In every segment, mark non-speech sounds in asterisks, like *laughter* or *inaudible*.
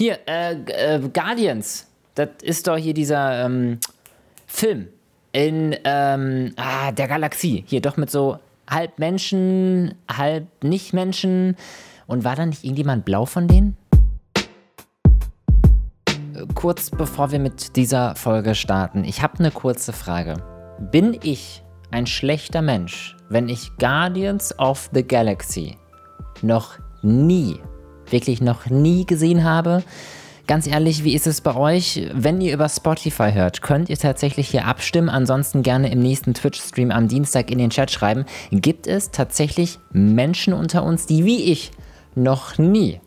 Hier, äh, äh, Guardians. Das ist doch hier dieser ähm, Film in ähm, ah, der Galaxie. Hier doch mit so halb Menschen, halb Nicht-Menschen. Und war da nicht irgendjemand blau von denen? Äh, kurz bevor wir mit dieser Folge starten, ich habe eine kurze Frage. Bin ich ein schlechter Mensch, wenn ich Guardians of the Galaxy noch nie, wirklich noch nie gesehen habe? Ganz ehrlich, wie ist es bei euch? Wenn ihr über Spotify hört, könnt ihr tatsächlich hier abstimmen. Ansonsten gerne im nächsten Twitch-Stream am Dienstag in den Chat schreiben. Gibt es tatsächlich Menschen unter uns, die wie ich noch nie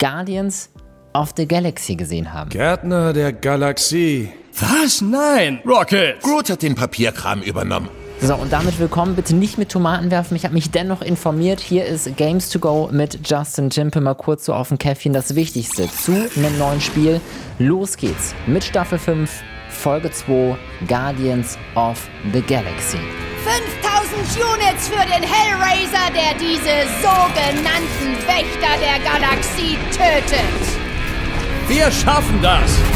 Guardians of the Galaxy gesehen haben? Gärtner der Galaxie. Was? Nein! Rocket! Groot hat den Papierkram übernommen. So, und damit willkommen. Bitte nicht mit Tomaten werfen. Ich habe mich dennoch informiert. Hier ist Games to Go mit Justin Jimpe. Mal kurz so auf dem Käffchen das Wichtigste zu einem neuen Spiel. Los geht's mit Staffel 5, Folge 2, Guardians of the Galaxy. 5000 Units für den Hellraiser, der diese sogenannten Wächter der Galaxie tötet. Wir schaffen das!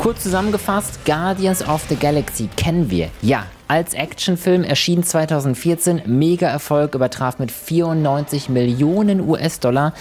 Kurz zusammengefasst, Guardians of the Galaxy kennen wir. Ja, als Actionfilm erschien 2014, mega Erfolg, übertraf mit 94 Millionen US-Dollar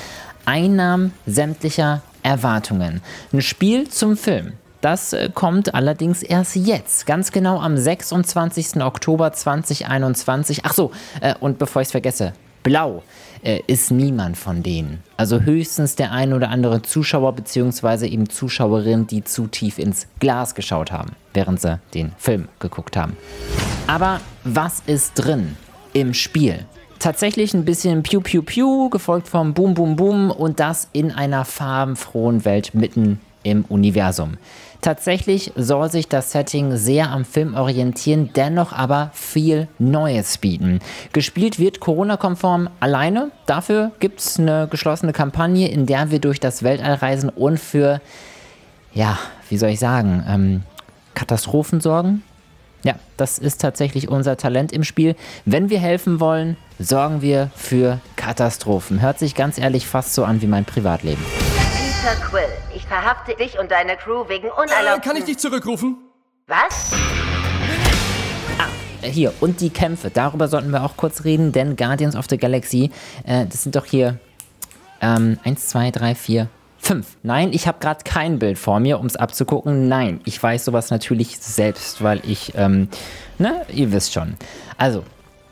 Einnahmen sämtlicher Erwartungen. Ein Spiel zum Film. Das äh, kommt allerdings erst jetzt, ganz genau am 26. Oktober 2021. Ach so, äh, und bevor ich es vergesse, Blau äh, ist niemand von denen. Also höchstens der ein oder andere Zuschauer bzw. eben Zuschauerin, die zu tief ins Glas geschaut haben, während sie den Film geguckt haben. Aber was ist drin im Spiel? Tatsächlich ein bisschen Piu Piu Piu, gefolgt vom Boom Boom Boom und das in einer farbenfrohen Welt mitten im Universum. Tatsächlich soll sich das Setting sehr am Film orientieren, dennoch aber viel Neues bieten. Gespielt wird Corona-konform alleine. Dafür gibt es eine geschlossene Kampagne, in der wir durch das Weltall reisen und für, ja, wie soll ich sagen, ähm, Katastrophen sorgen. Ja, das ist tatsächlich unser Talent im Spiel. Wenn wir helfen wollen, sorgen wir für Katastrophen. Hört sich ganz ehrlich fast so an wie mein Privatleben. Peter Quill, verhafte dich und deine Crew wegen Äh, unerlaubten... kann ich dich zurückrufen? Was? Äh, Hier, und die Kämpfe, darüber sollten wir auch kurz reden, denn Guardians of the Galaxy, äh, das sind doch hier ähm, 1, 2, 3, 4, 5. Nein, ich habe gerade kein Bild vor mir, um es abzugucken. Nein, ich weiß sowas natürlich selbst, weil ich, ähm, ne, ihr wisst schon. Also,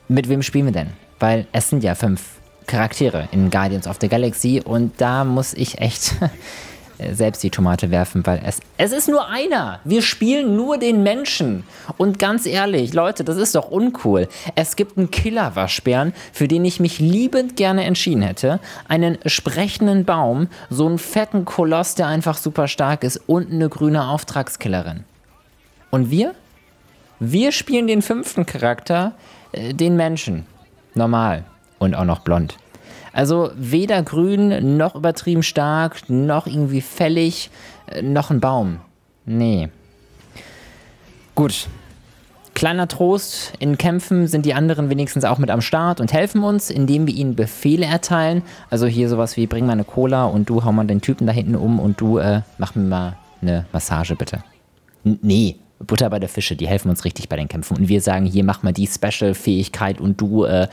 mit wem spielen wir denn? Weil es sind ja fünf Charaktere in Guardians of the Galaxy und da muss ich echt *laughs* selbst die Tomate werfen, weil es, es ist nur einer. Wir spielen nur den Menschen. Und ganz ehrlich, Leute, das ist doch uncool. Es gibt einen Killer-Waschbären, für den ich mich liebend gerne entschieden hätte. Einen sprechenden Baum, so einen fetten Koloss, der einfach super stark ist und eine grüne Auftragskillerin. Und wir? Wir spielen den fünften Charakter, äh, den Menschen. Normal. Und auch noch blond. Also weder grün, noch übertrieben stark, noch irgendwie fällig, äh, noch ein Baum. Nee. Gut. Kleiner Trost, in Kämpfen sind die anderen wenigstens auch mit am Start und helfen uns, indem wir ihnen Befehle erteilen. Also hier sowas wie, bring mal eine Cola und du hau mal den Typen da hinten um und du äh, mach mir mal eine Massage bitte. N nee, Butter bei der Fische, die helfen uns richtig bei den Kämpfen. Und wir sagen, hier mach mal die Special-Fähigkeit und du äh,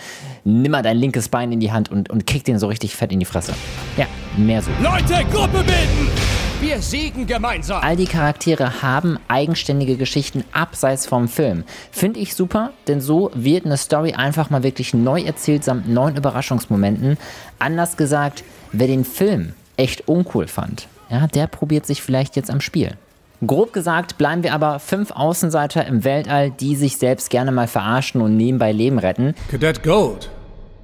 nimm mal dein linkes Bein in die Hand und, und kick den so richtig fett in die Fresse. Ja, mehr so. Leute, Gruppe bilden! Wir siegen gemeinsam! All die Charaktere haben eigenständige Geschichten abseits vom Film. Finde ich super, denn so wird eine Story einfach mal wirklich neu erzählt samt neuen Überraschungsmomenten. Anders gesagt, wer den Film echt uncool fand, ja, der probiert sich vielleicht jetzt am Spiel. Grob gesagt bleiben wir aber fünf Außenseiter im Weltall, die sich selbst gerne mal verarschen und nebenbei Leben retten. Cadet Gold,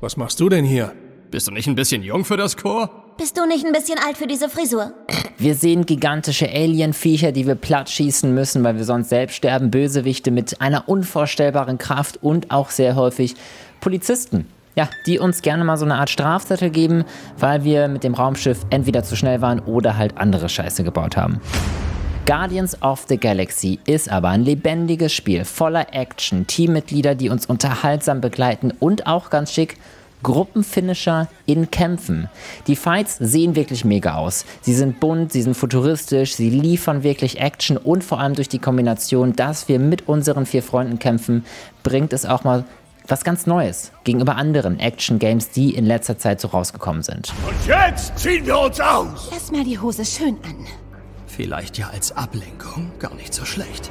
was machst du denn hier? Bist du nicht ein bisschen jung für das Chor? Bist du nicht ein bisschen alt für diese Frisur? Wir sehen gigantische Alienviecher, die wir platt schießen müssen, weil wir sonst selbst sterben. Bösewichte mit einer unvorstellbaren Kraft und auch sehr häufig Polizisten. Ja, die uns gerne mal so eine Art Strafzettel geben, weil wir mit dem Raumschiff entweder zu schnell waren oder halt andere Scheiße gebaut haben. Guardians of the Galaxy ist aber ein lebendiges Spiel voller Action, Teammitglieder, die uns unterhaltsam begleiten und auch ganz schick Gruppenfinisher in Kämpfen. Die Fights sehen wirklich mega aus. Sie sind bunt, sie sind futuristisch, sie liefern wirklich Action und vor allem durch die Kombination, dass wir mit unseren vier Freunden kämpfen, bringt es auch mal was ganz Neues gegenüber anderen Action-Games, die in letzter Zeit so rausgekommen sind. Und jetzt ziehen wir uns aus! Lass mal die Hose schön an. Vielleicht ja als Ablenkung gar nicht so schlecht.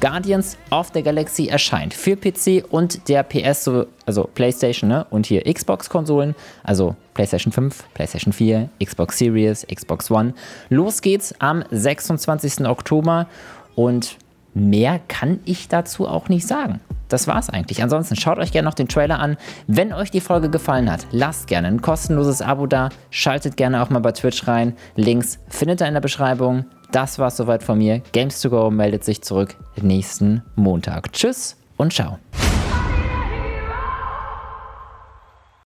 Guardians of the Galaxy erscheint für PC und der PS, so- also PlayStation ne? und hier Xbox-Konsolen, also PlayStation 5, PlayStation 4, Xbox Series, Xbox One. Los geht's am 26. Oktober und mehr kann ich dazu auch nicht sagen. Das war's eigentlich. Ansonsten schaut euch gerne noch den Trailer an. Wenn euch die Folge gefallen hat, lasst gerne ein kostenloses Abo da. Schaltet gerne auch mal bei Twitch rein. Links findet ihr in der Beschreibung. Das war's soweit von mir. Games to Go meldet sich zurück nächsten Montag. Tschüss und ciao.